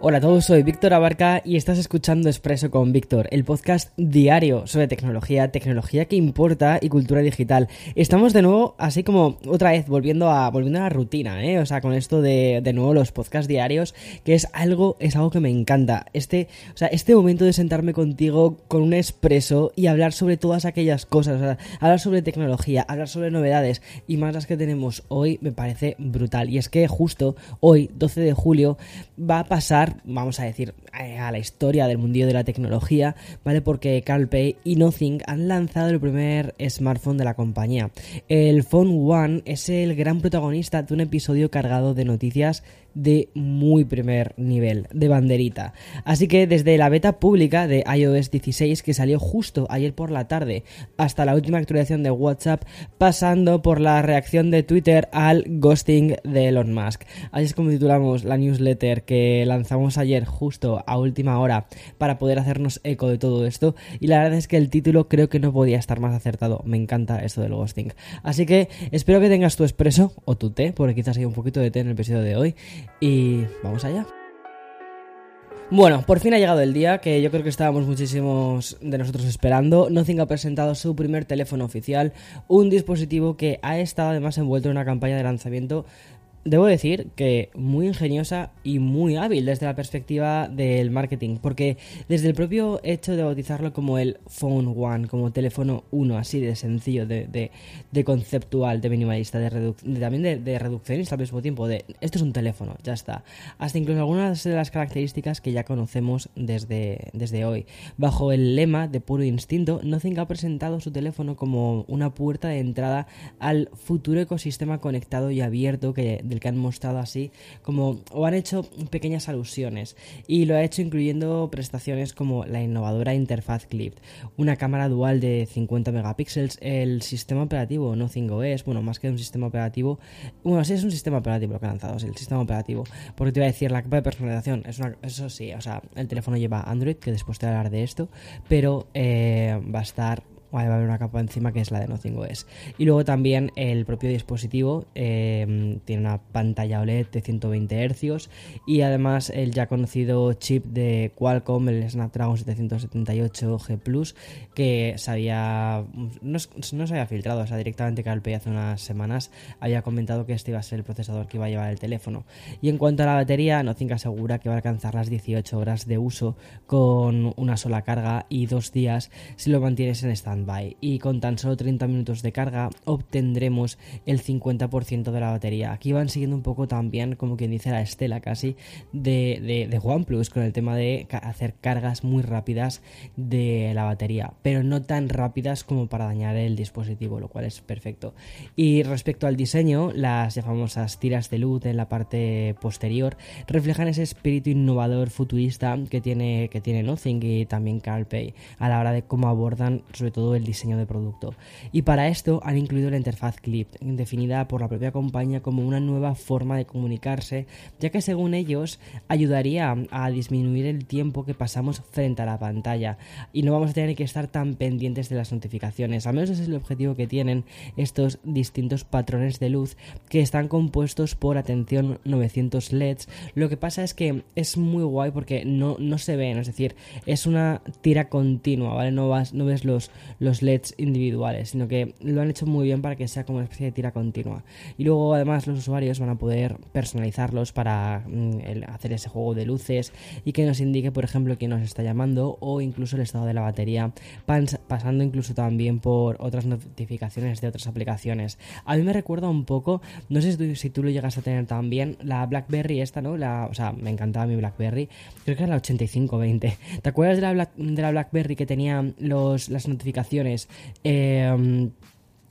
Hola a todos, soy Víctor Abarca y estás escuchando Expreso con Víctor, el podcast diario sobre tecnología, tecnología que importa y cultura digital. Estamos de nuevo, así como otra vez, volviendo a, volviendo a la rutina, ¿eh? O sea, con esto de, de nuevo los podcasts diarios, que es algo, es algo que me encanta. Este, o sea, este momento de sentarme contigo con un expreso y hablar sobre todas aquellas cosas, o sea, hablar sobre tecnología, hablar sobre novedades y más las que tenemos hoy, me parece brutal. Y es que justo hoy, 12 de julio, va a pasar vamos a decir, a la historia del mundillo de la tecnología, ¿vale? Porque CarPay y Nothing han lanzado el primer smartphone de la compañía. El Phone One es el gran protagonista de un episodio cargado de noticias de muy primer nivel, de banderita. Así que desde la beta pública de iOS 16 que salió justo ayer por la tarde hasta la última actualización de WhatsApp, pasando por la reacción de Twitter al ghosting de Elon Musk. Así es como titulamos la newsletter que lanzamos ayer justo a última hora para poder hacernos eco de todo esto y la verdad es que el título creo que no podía estar más acertado. Me encanta esto del ghosting. Así que espero que tengas tu expreso o tu té, porque quizás hay un poquito de té en el episodio de hoy y vamos allá. Bueno, por fin ha llegado el día que yo creo que estábamos muchísimos de nosotros esperando. Nothing ha presentado su primer teléfono oficial, un dispositivo que ha estado además envuelto en una campaña de lanzamiento debo decir que muy ingeniosa y muy hábil desde la perspectiva del marketing, porque desde el propio hecho de bautizarlo como el Phone One, como teléfono uno, así de sencillo, de, conceptual, de minimalista, de, también de, reduccionista al mismo tiempo, de esto es un teléfono, ya está, hasta incluso algunas de las características que ya conocemos desde, desde hoy. Bajo el lema de puro instinto, Nothing ha presentado su teléfono como una puerta de entrada al futuro ecosistema conectado y abierto que del que han mostrado así como o han hecho pequeñas alusiones. Y lo ha hecho incluyendo prestaciones como la innovadora interfaz Clip, una cámara dual de 50 megapíxeles, el sistema operativo Nothing OS, bueno, más que un sistema operativo, bueno, sí es un sistema operativo lo que han lanzado, es el sistema operativo, porque te iba a decir la capa de personalización, eso sí, o sea, el teléfono lleva Android, que después te voy a hablar de esto, pero eh, va a estar va a haber una capa encima que es la de Nothing OS. Y luego también el propio dispositivo em, tiene una pantalla OLED de 120 Hz y además el ya conocido chip de Qualcomm, el Snapdragon 778G Plus, que se había, no, se había filtrado, o sea, directamente CarPlay hace unas semanas había comentado que este iba a ser el procesador que iba a llevar el teléfono. Y en cuanto a la batería, Nothing asegura que va a alcanzar las 18 horas de uso con una sola carga y dos días si lo mantienes en stand y con tan solo 30 minutos de carga obtendremos el 50% de la batería. Aquí van siguiendo un poco también, como quien dice la estela casi, de, de, OnePlus con el tema de hacer cargas muy rápidas de la batería, pero no tan rápidas como para dañar el dispositivo, lo cual es perfecto. Y respecto al diseño, las famosas tiras de luz en la parte posterior reflejan ese espíritu innovador futurista que tiene, que tiene Nothing y también CarPay a la hora de cómo abordan sobre todo el diseño de producto. Y para esto han incluido la interfaz Clip, definida por la propia compañía como una nueva forma de comunicarse, ya que según ellos ayudaría a disminuir el tiempo que pasamos frente a la pantalla y no vamos a tener que estar tan pendientes de las notificaciones. Al menos ese es el objetivo que tienen estos distintos patrones de luz que están compuestos por atención 900 LEDs. Lo que pasa es que es muy guay porque no, no se ven, es decir, es una tira continua, ¿vale? No, vas, no ves los, los LEDs individuales, sino que lo han hecho muy bien para que sea como una especie de tira continua. Y luego además los usuarios van a poder personalizarlos para mm, hacer ese juego de luces y que nos indique, por ejemplo, quién nos está llamando o incluso el estado de la batería, pasando incluso también por otras notificaciones de otras aplicaciones. A mí me recuerda un poco, no sé si tú, lo llegas a tener también, la BlackBerry esta, ¿no? O sea, me encantaba mi BlackBerry, creo que era la 8520. ¿Te acuerdas de la, de la BlackBerry que tenía los, las notificaciones? Eh,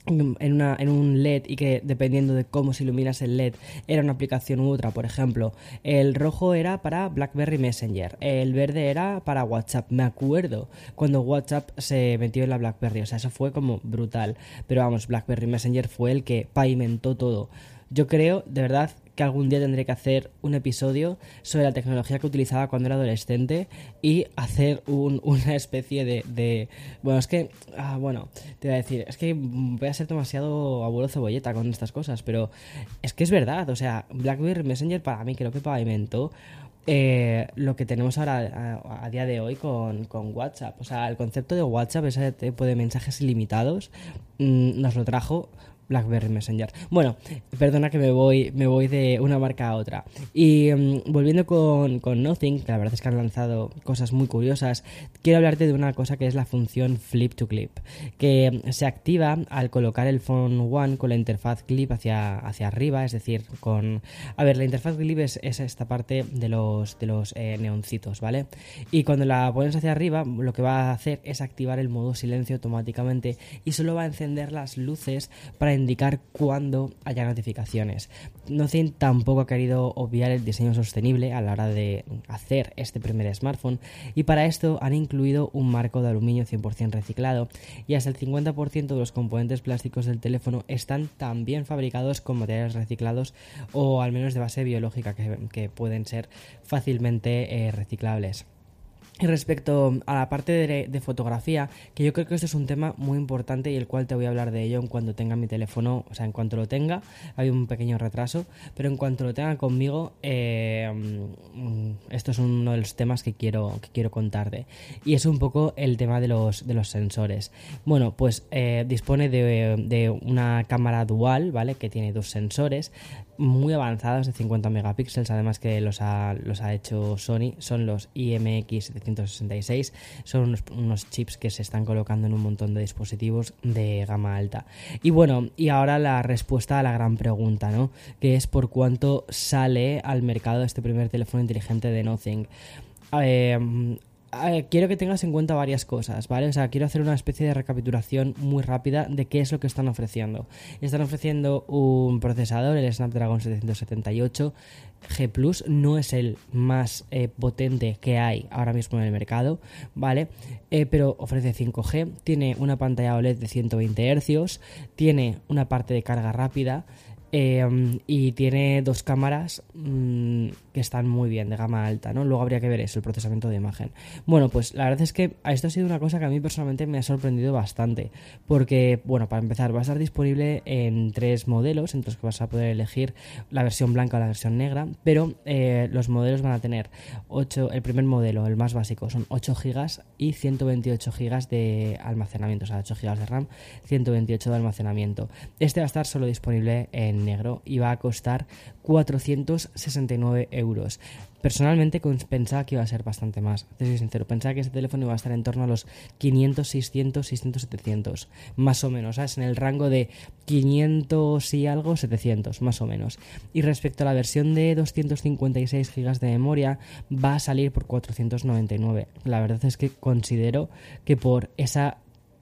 en, en un LED y que dependiendo de cómo se iluminas el LED era una aplicación u otra. Por ejemplo, el rojo era para BlackBerry Messenger, el verde era para WhatsApp. Me acuerdo cuando WhatsApp se metió en la BlackBerry, o sea, eso fue como brutal. Pero vamos, BlackBerry Messenger fue el que pavimentó todo. Yo creo, de verdad, que algún día tendré que hacer un episodio sobre la tecnología que utilizaba cuando era adolescente y hacer una especie de, Bueno, es que... Ah, bueno, te voy a decir, es que voy a ser demasiado abuelo cebolleta con estas cosas, pero es que es verdad, o sea, BlackBerry Messenger para mí creo que pavimentó eh, lo que tenemos ahora a, día de hoy con, con, WhatsApp. O sea, el concepto de WhatsApp, ese tipo de mensajes ilimitados, mm, nos lo trajo BlackBerry Messenger. Bueno, perdona que me voy, me voy de una marca a otra. Y mm, volviendo con, Nothing, que la verdad es que han lanzado cosas muy curiosas, quiero hablarte de una cosa que es la función Flip to Clip, que se activa al colocar el Phone One con la interfaz Clip hacia, hacia arriba, es decir, con... A ver, la interfaz Clip es, esta parte de los, de los eh, neoncitos, ¿vale? Y cuando la pones hacia arriba, lo que va a hacer es activar el modo silencio automáticamente y solo va a encender las luces para indicar cuándo haya notificaciones. Nothing tampoco ha querido obviar el diseño sostenible a la hora de hacer este primer smartphone y para esto han incluido un marco de aluminio 100% reciclado y hasta el 50% de los componentes plásticos del teléfono están también fabricados con materiales reciclados o al menos de base biológica que, pueden ser fácilmente eh, reciclables. Y respecto a la parte de, fotografía, que yo creo que este es un tema muy importante y el cual te voy a hablar de ello en cuanto tenga mi teléfono, o sea, en cuanto lo tenga, hay un pequeño retraso, pero en cuanto lo tenga conmigo, eh, esto es uno de los temas que quiero, que quiero contarte. Y es un poco el tema de los, de los sensores. Bueno, pues eh, dispone de, de una cámara dual, ¿vale? Que tiene dos sensores muy avanzados de 50 megapíxeles, además que los ha, los ha hecho Sony, son los IMX766, son unos, chips que se están colocando en un montón de dispositivos de gama alta. Y bueno, y ahora la respuesta a la gran pregunta, ¿no? Que es por cuánto sale al mercado este primer teléfono inteligente de Nothing. Eh, quiero que tengas en cuenta varias cosas, ¿vale? O sea, quiero hacer una especie de recapitulación muy rápida de qué es lo que están ofreciendo. Están ofreciendo un procesador, el Snapdragon 778 G Plus, no es el más eh, potente que hay ahora mismo en el mercado, ¿vale? Eh, pero ofrece 5G, tiene una pantalla OLED de 120 Hz, tiene una parte de carga rápida, Em, y tiene dos cámaras mm, están muy bien, de gama alta, ¿no? Luego habría que ver eso, el procesamiento de imagen. Bueno, pues la verdad es que esto ha sido una cosa que a mí personalmente me ha sorprendido bastante. Porque, bueno, para empezar, va a estar disponible en tres modelos, en los que vas a poder elegir la versión blanca o la versión negra. Pero eh, los modelos van a tener 8, el primer modelo, el más básico, son 8 GB y 128 GB de almacenamiento, o sea, 8 GB de RAM, 128 de almacenamiento. Este va a estar solo disponible en negro y va a costar 469 euros. Personalmente pensaba que iba a ser bastante más, te soy sincero, pensaba que ese teléfono iba a estar en torno a los 500, 600, 600, 700, más o menos, ¿sabes? En el rango de 500 y algo, 700, más o menos. Y respecto a la versión de 256 GB de memoria, va a salir por 499. La verdad es que considero que por esa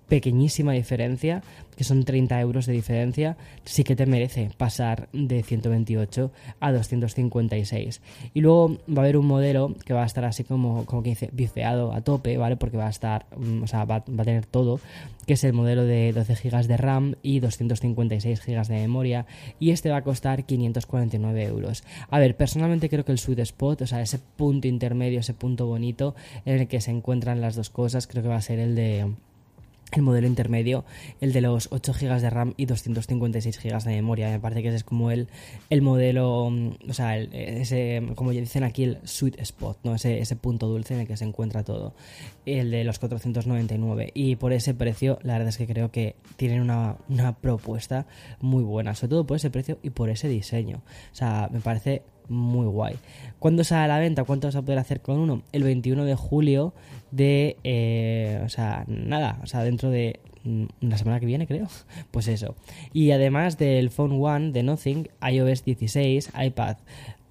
pequeñísima diferencia, que son 30 euros de diferencia, sí que te merece pasar de 128 a 256. Y luego va a haber un modelo que va a estar así como, como que dice, bifeado a tope, ¿vale? Porque va a estar, mm, o sea, va, a tener todo, que es el modelo de 12 GB de RAM y 256 GB de memoria, y este va a costar 549 euros. A ver, personalmente creo que el sweet spot, o sea, ese punto intermedio, ese punto bonito en el que se encuentran las dos cosas, creo que va a ser el de el modelo intermedio, el de los 8 GB de RAM y 256 GB de memoria. Me parece que ese es como el, el modelo, mm, o sea, ese, como ya dicen aquí, el sweet spot, ¿no? Ese, ese punto dulce en el que se encuentra todo. El de los 499. Y por ese precio, la verdad es que creo que tienen una, una propuesta muy buena, sobre todo por ese precio y por ese diseño. O sea, me parece muy guay. ¿Cuándo sale a la venta? ¿Cuánto vas a poder hacer con uno? El 21 de julio de... Eh, o sea, nada, o sea, dentro de mm, la semana que viene, creo. Pues eso. Y además del Phone One de Nothing, iOS 16, iPad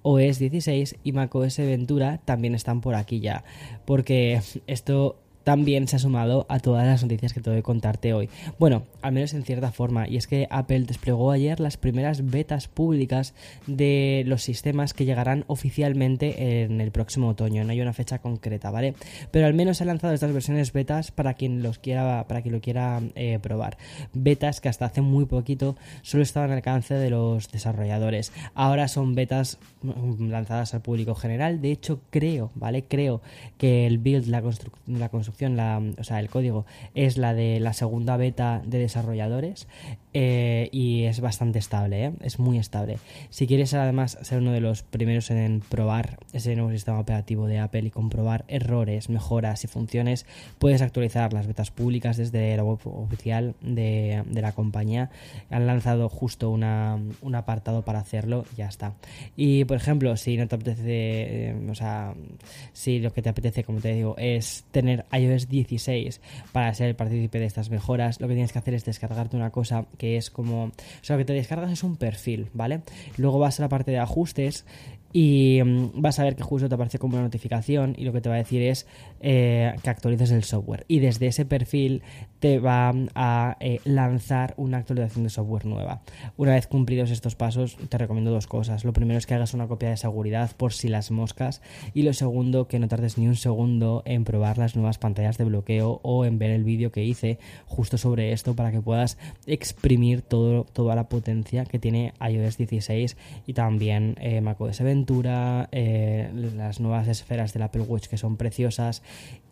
OS 16 y macOS Ventura también están por aquí ya. Porque esto también se ha sumado a todas las noticias que tengo que contarte hoy. Bueno, al menos en cierta forma, y es que Apple desplegó ayer las primeras betas públicas de los sistemas que llegarán oficialmente en el próximo otoño. No hay una fecha concreta, ¿vale? Pero al menos ha lanzado estas versiones betas para quien los quiera, para quien lo quiera eh, probar. Betas que hasta hace muy poquito solo estaban al alcance de los desarrolladores. Ahora son betas mm, lanzadas al público general. De hecho, creo, ¿vale? Creo que el build, la, la construcción, la, o sea, el código es la de la segunda beta de desarrolladores eh, y es bastante estable, ¿eh? es muy estable. Si quieres además ser uno de los primeros en probar ese nuevo sistema operativo de Apple y comprobar errores, mejoras y funciones, puedes actualizar las betas públicas desde la web oficial de, la compañía. Han lanzado justo una, un apartado para hacerlo y ya está. Y por ejemplo, si no te apetece, eh, o sea, si lo que te apetece, como te digo, es tener iOS 16 para ser partícipe de estas mejoras, lo que tienes que hacer es descargarte una cosa que es como, o sea, lo que te descargas es un perfil, ¿vale? Luego vas a la parte de ajustes y mm, vas a ver que justo te aparece como una notificación y lo que te va a decir es eh, que actualices el software y desde ese perfil te va a eh, lanzar una actualización de software nueva. Una vez cumplidos estos pasos te recomiendo dos cosas. Lo primero es que hagas una copia de seguridad por si las moscas y lo segundo que no tardes ni un segundo en probar las nuevas pantallas de bloqueo o en ver el vídeo que hice justo sobre esto para que puedas exprimir todo, toda la potencia que tiene iOS 16 y también eh, macOS 20 eh, las nuevas esferas del Apple Watch que son preciosas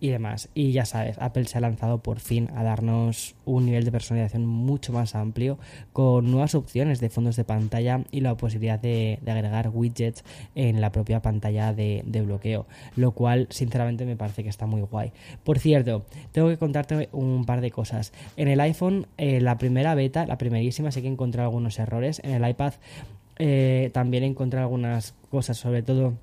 y demás. Y ya sabes, Apple se ha lanzado por fin a darnos un nivel de personalización mucho más amplio con nuevas opciones de fondos de pantalla y la posibilidad de, agregar widgets en la propia pantalla de, bloqueo, lo cual sinceramente me parece que está muy guay. Por cierto, tengo que contarte un par de cosas. En el iPhone, eh, la primera beta, la primerísima, sé que encontré algunos errores. En el iPad eh, también encontré algunas cosas, sobre todo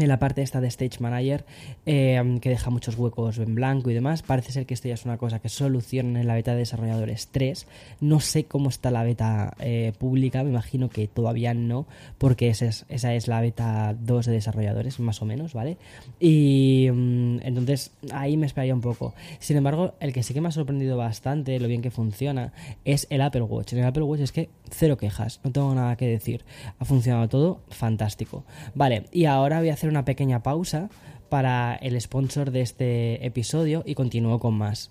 en la parte esta de Stage Manager, eh, que deja muchos huecos en blanco y demás. Parece ser que esto ya es una cosa que solucionan en la beta de desarrolladores 3. No sé cómo está la beta eh, pública, me imagino que todavía no, porque esa es, esa es la beta 2 de desarrolladores, más o menos, ¿vale? Y mm, entonces ahí me esperaría un poco. Sin embargo, el que sí que me ha sorprendido bastante, lo bien que funciona, es el Apple Watch. En el Apple Watch es que cero quejas, no tengo nada que decir. Ha funcionado todo fantástico. Vale, y ahora voy a hacer una pequeña pausa para el sponsor de este episodio y continúo con más.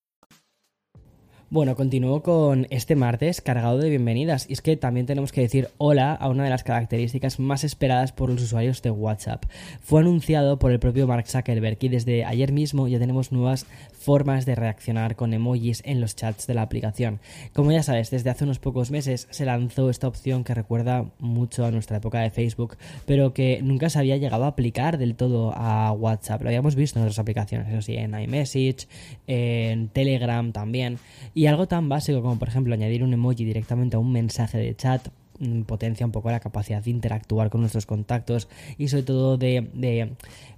Bueno, continúo con este martes cargado de bienvenidas. Y es que también tenemos que decir hola a una de las características más esperadas por los usuarios de WhatsApp. Fue anunciado por el propio Mark Zuckerberg y desde ayer mismo ya tenemos nuevas formas de reaccionar con emojis en los chats de la aplicación. Como ya sabes, desde hace unos pocos meses se lanzó esta opción que recuerda mucho a nuestra época de Facebook, pero que nunca se había llegado a aplicar del todo a WhatsApp. Lo habíamos visto en otras aplicaciones, eso sí, en iMessage, en Telegram también. Y algo tan básico como por ejemplo añadir un emoji directamente a un mensaje de chat mm, potencia un poco la capacidad de interactuar con nuestros contactos y sobre todo de, de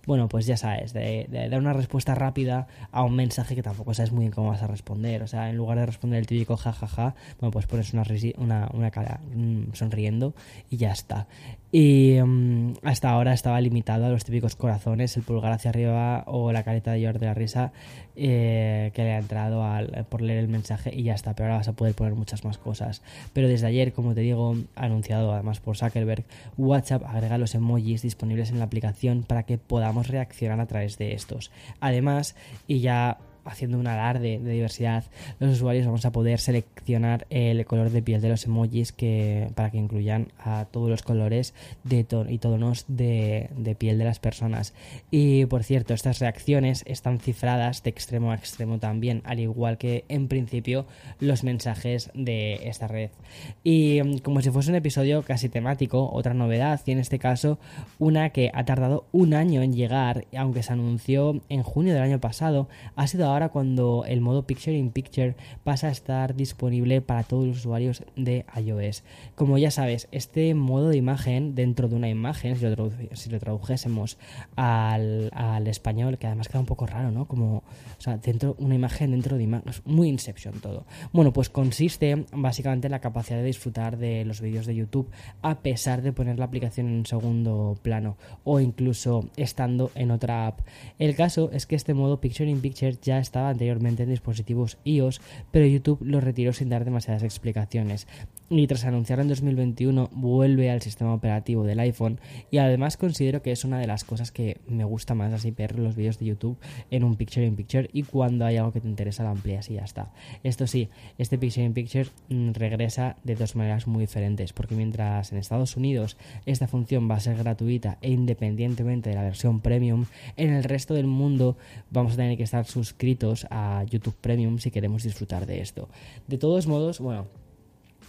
bueno, pues ya sabes, de, dar una respuesta rápida a un mensaje que tampoco sabes muy bien cómo vas a responder. O sea, en lugar de responder el típico jajaja, bueno, pues pones una, una, una cara mm, sonriendo y ya está. Y mm, hasta ahora estaba limitado a los típicos corazones, el pulgar hacia arriba o la careta de llorar de la risa eh, que le ha entrado al, por leer el mensaje y ya está. Pero ahora vas a poder poner muchas más cosas. Pero desde ayer, como te digo, anunciado además por Zuckerberg, WhatsApp agrega los emojis disponibles en la aplicación para que podamos reaccionar a través de estos. Además, y ya haciendo un alarde de diversidad, los usuarios vamos a poder seleccionar el color de piel de los emojis que, para que incluyan a todos los colores de y tonos de, de piel de las personas. Y por cierto, estas reacciones están cifradas de extremo a extremo también, al igual que en principio los mensajes de esta red. Y como si fuese un episodio casi temático, otra novedad, y en este caso una que ha tardado un año en llegar, aunque se anunció en junio del año pasado, ha sido ahora cuando el modo Picture in Picture pasa a estar disponible para todos los usuarios de iOS. Como ya sabes, este modo de imagen dentro de una imagen, si lo, si lo tradujésemos al, español, que además queda un poco raro, ¿no? Como, o sea, dentro, una imagen dentro de imagen, muy Inception todo. Bueno, pues consiste básicamente en la capacidad de disfrutar de los vídeos de YouTube a pesar de poner la aplicación en un segundo plano o incluso estando en otra app. El caso es que este modo Picture in Picture ya estaba anteriormente en dispositivos iOS, pero YouTube lo retiró sin dar demasiadas explicaciones y tras anunciarlo en 2021 vuelve al sistema operativo del iPhone y además considero que es una de las cosas que me gusta más así ver los vídeos de YouTube en un picture in picture y cuando hay algo que te interesa lo amplias y ya está. Esto sí, este picture in picture mm, regresa de dos maneras muy diferentes porque mientras en Estados Unidos esta función va a ser gratuita e independientemente de la versión premium, en el resto del mundo vamos a tener que estar suscritos a YouTube Premium si queremos disfrutar de esto. De todos modos, bueno,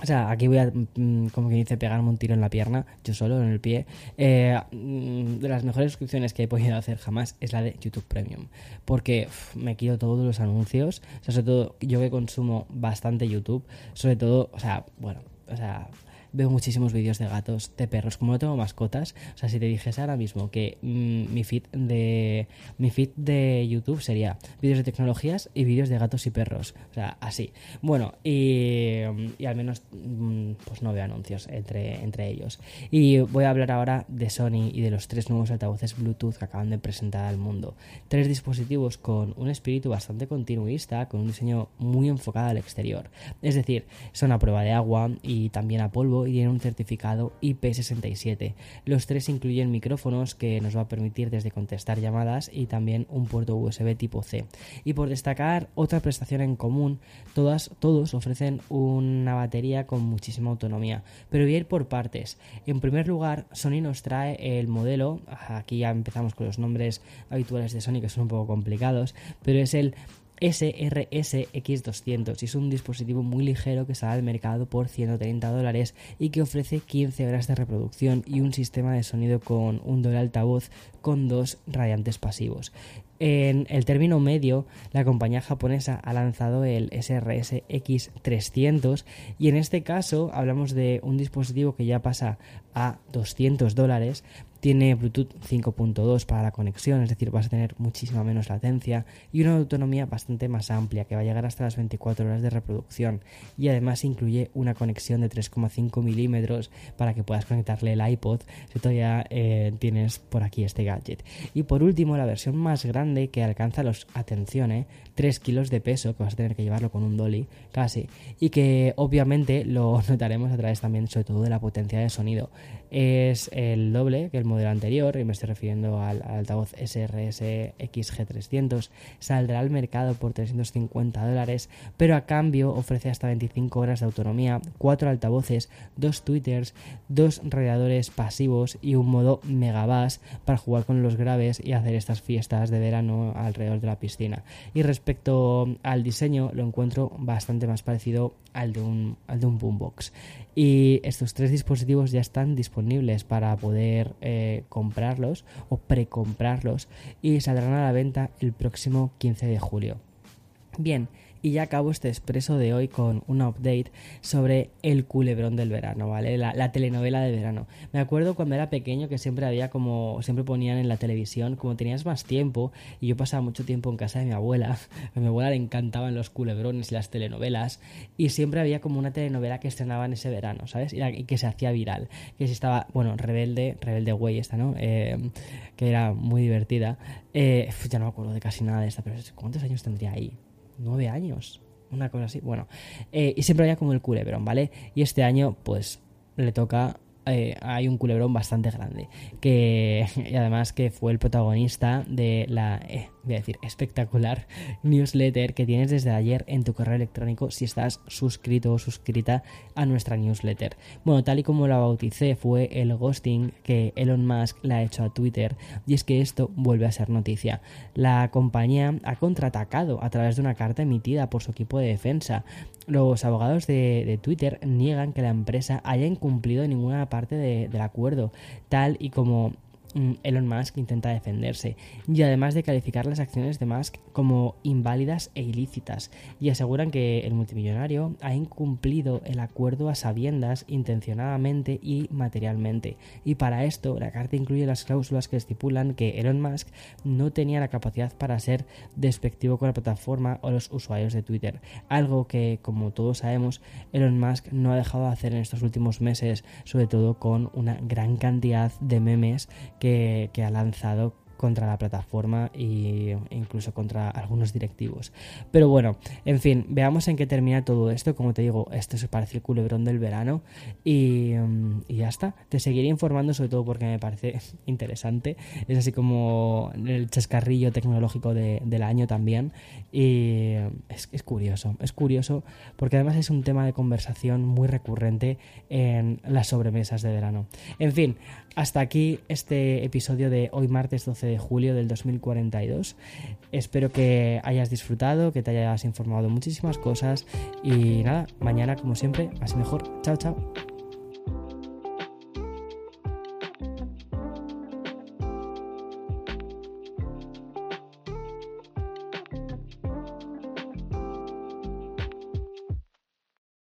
o sea, aquí voy a, mm, como que dice, pegarme un tiro en la pierna, yo solo, en el pie. Eh, mm, de las mejores suscripciones que he podido hacer jamás es la de YouTube Premium. Porque me quito todos los anuncios. O sea, sobre todo, yo que consumo bastante YouTube, sobre todo, o sea, bueno, o sea, veo muchísimos vídeos de gatos, de perros. Como no tengo mascotas, o sea, si te dijese ahora mismo que mm, mi feed de mi feed de YouTube sería vídeos de tecnologías y vídeos de gatos y perros, o sea, así. Bueno, y, al menos mm, pues no veo anuncios entre, entre ellos. Y voy a hablar ahora de Sony y de los tres nuevos altavoces Bluetooth que acaban de presentar al mundo. Tres dispositivos con un espíritu bastante continuista, con un diseño muy enfocado al exterior. Es decir, son a prueba de agua y también a polvo y tiene un certificado IP67. Los tres incluyen micrófonos que nos va a permitir desde contestar llamadas y también un puerto USB tipo C. Y por destacar otra prestación en común, todas, todos ofrecen una batería con muchísima autonomía, pero voy a ir por partes. En primer lugar, Sony nos trae el modelo, aquí ya empezamos con los nombres habituales de Sony que son un poco complicados, pero es el SRS-X200 y es un dispositivo muy ligero que sale al mercado por 130 dólares y que ofrece 15 horas de reproducción y un sistema de sonido con un doble altavoz con dos radiantes pasivos. En el término medio, la compañía japonesa ha lanzado el SRS X300 y en este caso hablamos de un dispositivo que ya pasa a 200 dólares tiene Bluetooth 5.2 para la conexión, es decir, vas a tener muchísima menos latencia y una autonomía bastante más amplia que va a llegar hasta las 24 horas de reproducción. Y además incluye una conexión de 3,5 milímetros para que puedas conectarle el iPod si todavía eh, tienes por aquí este gadget. Y por último, la versión más grande que alcanza los, atención, 3 eh, kilos de peso, que vas a tener que llevarlo con un dolly casi, y que obviamente lo notaremos a través también, sobre todo, de la potencia de sonido. Es el doble que el modelo anterior, y me estoy refiriendo al, altavoz SRS XG300, saldrá al mercado por 350 dólares, pero a cambio ofrece hasta 25 horas de autonomía, 4 altavoces, 2 tweeters, 2 radiadores pasivos y un modo megabass para jugar con los graves y hacer estas fiestas de verano alrededor de la piscina. Y al diseño, lo encuentro bastante más parecido al de un, al de un boombox. Y estos tres dispositivos ya están disponibles para poder eh, comprarlos o precomprarlos y saldrán a la venta el próximo 15 de julio. Bien, y ya acabo este expreso de hoy con una update sobre el culebrón del verano, ¿vale? La, telenovela de verano. Me acuerdo cuando era pequeño que siempre había como, siempre ponían en la televisión, como tenías más tiempo, y yo pasaba mucho tiempo en casa de mi abuela, a mi abuela le encantaban los culebrones y las telenovelas, y siempre había como una telenovela que estrenaban ese verano, ¿sabes? Y, que se hacía viral, que si estaba, bueno, Rebelde, Rebelde Güey esta, ¿no? Eh, que era muy divertida. Eh, ya no me acuerdo de casi nada de esta, pero ¿cuántos años tendría ahí? Nueve años, una cosa así. Bueno, eh, y siempre había como el culebrón, ¿vale? Y este año, pues, le toca. Eh, hay un culebrón bastante grande. Que. Y además que fue el protagonista de la. Eh, voy a decir, espectacular newsletter que tienes desde ayer en tu correo electrónico si estás suscrito o suscrita a nuestra newsletter. Bueno, tal y como la bauticé fue el ghosting que Elon Musk le ha hecho a Twitter y es que esto vuelve a ser noticia. La compañía ha contraatacado a través de una carta emitida por su equipo de defensa. Los abogados de, Twitter niegan que la empresa haya incumplido ninguna parte del acuerdo, tal y como Elon Musk intenta defenderse y además de calificar las acciones de Musk como inválidas e ilícitas y aseguran que el multimillonario ha incumplido el acuerdo a sabiendas intencionadamente y materialmente. Y para esto la carta incluye las cláusulas que estipulan que Elon Musk no tenía la capacidad para ser despectivo con la plataforma o los usuarios de Twitter algo que como todos sabemos Elon Musk no ha dejado de hacer en estos últimos meses sobre todo con una gran cantidad de memes que, ha lanzado contra la plataforma e incluso contra algunos directivos. Pero bueno, en fin, veamos en qué termina todo esto. Como te digo, esto se parece el culebrón del verano y, mm, ya está. Te seguiré informando sobre todo porque me parece interesante. Es así como el chascarrillo tecnológico del año también. Y es, es curioso, es curioso porque además es un tema de conversación muy recurrente en las sobremesas de verano. En fin, hasta aquí este episodio de hoy martes 12 de julio del 2042. Espero que hayas disfrutado, que te hayas informado de muchísimas cosas y nada, mañana como siempre, y mejor. Chao, chao.